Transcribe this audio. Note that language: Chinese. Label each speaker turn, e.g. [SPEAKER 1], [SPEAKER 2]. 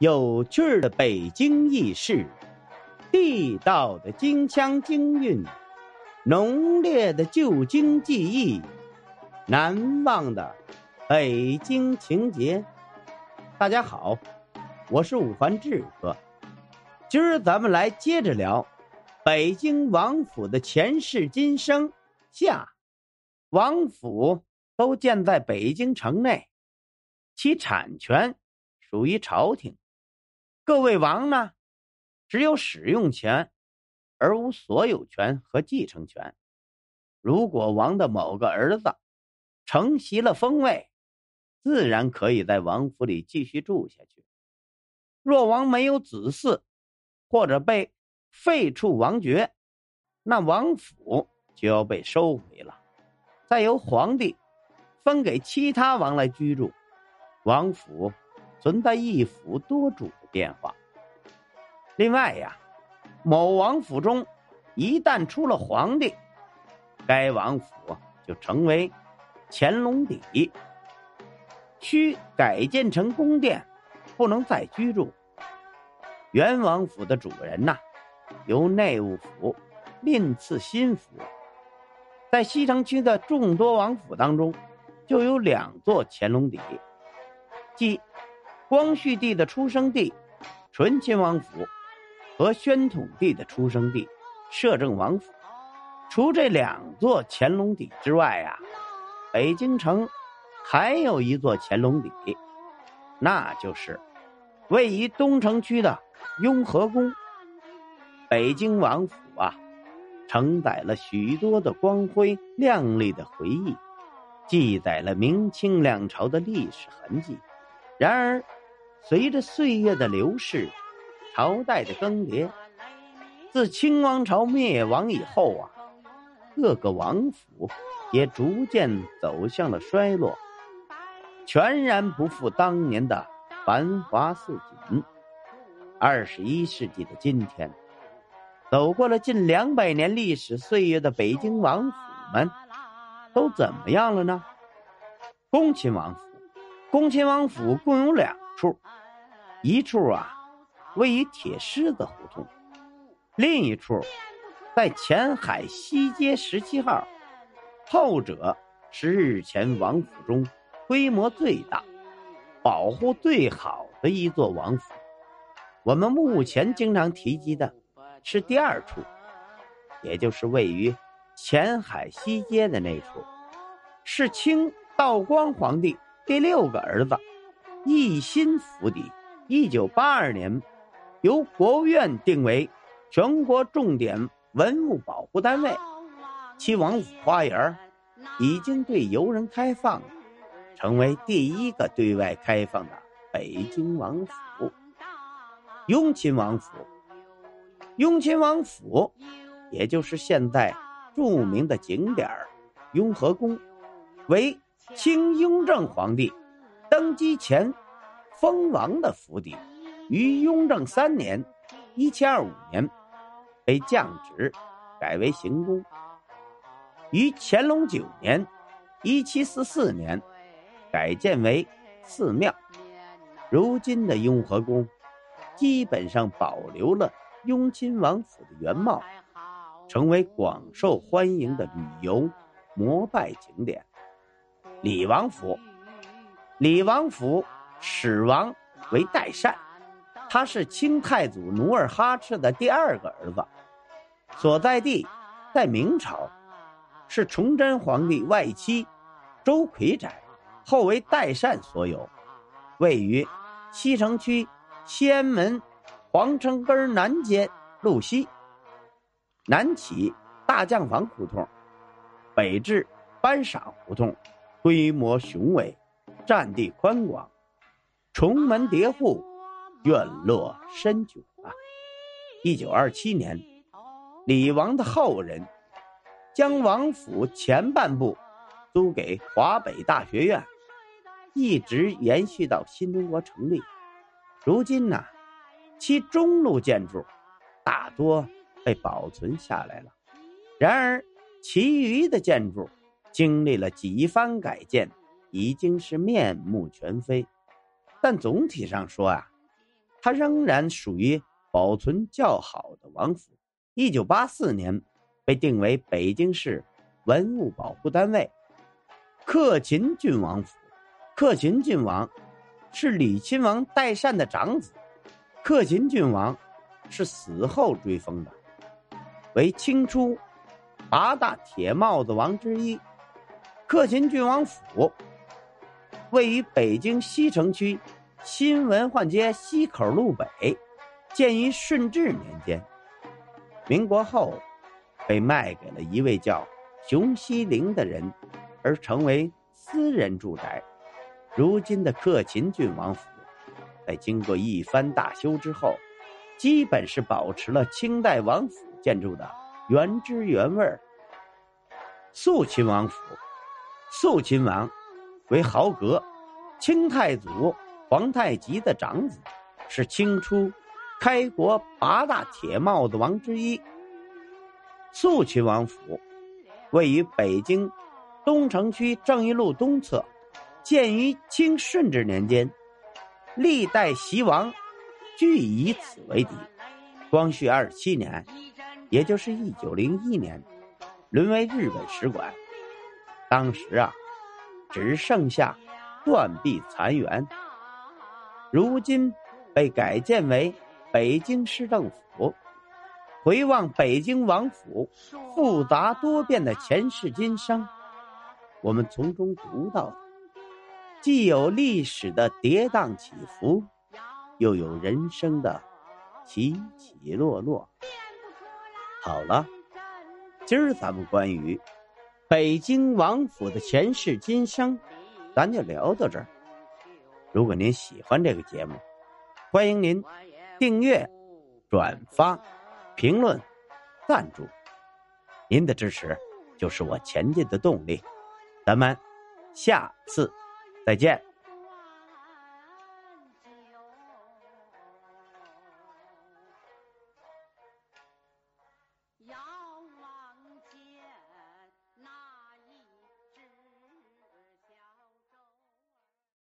[SPEAKER 1] 有趣的北京轶事，地道的京腔京韵，浓烈的旧京记忆，难忘的北京情节。大家好，我是五环志哥，今儿咱们来接着聊北京王府的前世今生下。王府都建在北京城内，其产权属于朝廷。各位王呢，只有使用权，而无所有权和继承权。如果王的某个儿子承袭了封位，自然可以在王府里继续住下去。若王没有子嗣，或者被废黜王爵，那王府就要被收回了，再由皇帝分给其他王来居住。王府存在一府多主的。变化。另外呀，某王府中一旦出了皇帝，该王府就成为乾隆邸，需改建成宫殿，不能再居住。原王府的主人呐，由内务府另赐新府。在西城区的众多王府当中，就有两座乾隆邸，即。光绪帝的出生地，醇亲王府，和宣统帝的出生地，摄政王府。除这两座乾隆邸之外啊，北京城还有一座乾隆邸，那就是位于东城区的雍和宫。北京王府啊，承载了许多的光辉亮丽的回忆，记载了明清两朝的历史痕迹。然而，随着岁月的流逝，朝代的更迭，自清王朝灭亡以后啊，各个王府也逐渐走向了衰落，全然不复当年的繁华似锦。二十一世纪的今天，走过了近两百年历史岁月的北京王府们，都怎么样了呢？恭亲王府，恭亲王府共有两处。一处啊，位于铁狮子胡同；另一处，在前海西街十七号。后者是日前王府中规模最大、保护最好的一座王府。我们目前经常提及的是第二处，也就是位于前海西街的那处，是清道光皇帝第六个儿子一心府邸。一九八二年，由国务院定为全国重点文物保护单位，七王府花园已经对游人开放，成为第一个对外开放的北京王府。雍亲王府，雍亲王府，也就是现在著名的景点雍和宫，为清雍正皇帝登基前。封王的府邸，于雍正三年（一七二五年）被降职，改为行宫。于乾隆九年（一七四四年）改建为寺庙。如今的雍和宫，基本上保留了雍亲王府的原貌，成为广受欢迎的旅游膜拜景点。李王府，李王府。始王为代善，他是清太祖努尔哈赤的第二个儿子，所在地在明朝，是崇祯皇帝外戚周奎宅，后为代善所有，位于西城区西安门皇城根南街路西，南起大将房胡同，北至班傻胡同，规模雄伟，占地宽广。重门叠户，院落深久啊！一九二七年，李王的后人将王府前半部租给华北大学院，一直延续到新中国成立。如今呢，其中路建筑大多被保存下来了，然而其余的建筑经历了几番改建，已经是面目全非。但总体上说啊，它仍然属于保存较好的王府。一九八四年被定为北京市文物保护单位。克勤郡王府，克勤郡王是李亲王代善的长子，克勤郡王是死后追封的，为清初八大铁帽子王之一。克勤郡王府位于北京西城区新文化街西口路北，建于顺治年间，民国后被卖给了一位叫熊希龄的人。而成为私人住宅。如今的克勤郡王府，在经过一番大修之后，基本是保持了清代王府建筑的原汁原味儿。肃亲王府，肃亲王为豪格，清太祖皇太极的长子，是清初开国八大铁帽子王之一。肃亲王府位于北京。东城区正义路东侧，建于清顺治年间，历代袭王俱以此为底。光绪二十七年，也就是一九零一年，沦为日本使馆。当时啊，只剩下断壁残垣。如今被改建为北京市政府。回望北京王府复杂多变的前世今生。我们从中读到的，既有历史的跌宕起伏，又有人生的起起落落。好了，今儿咱们关于北京王府的前世今生，咱就聊到这儿。如果您喜欢这个节目，欢迎您订阅、转发、评论、赞助。您的支持就是我前进的动力。咱们下次再见。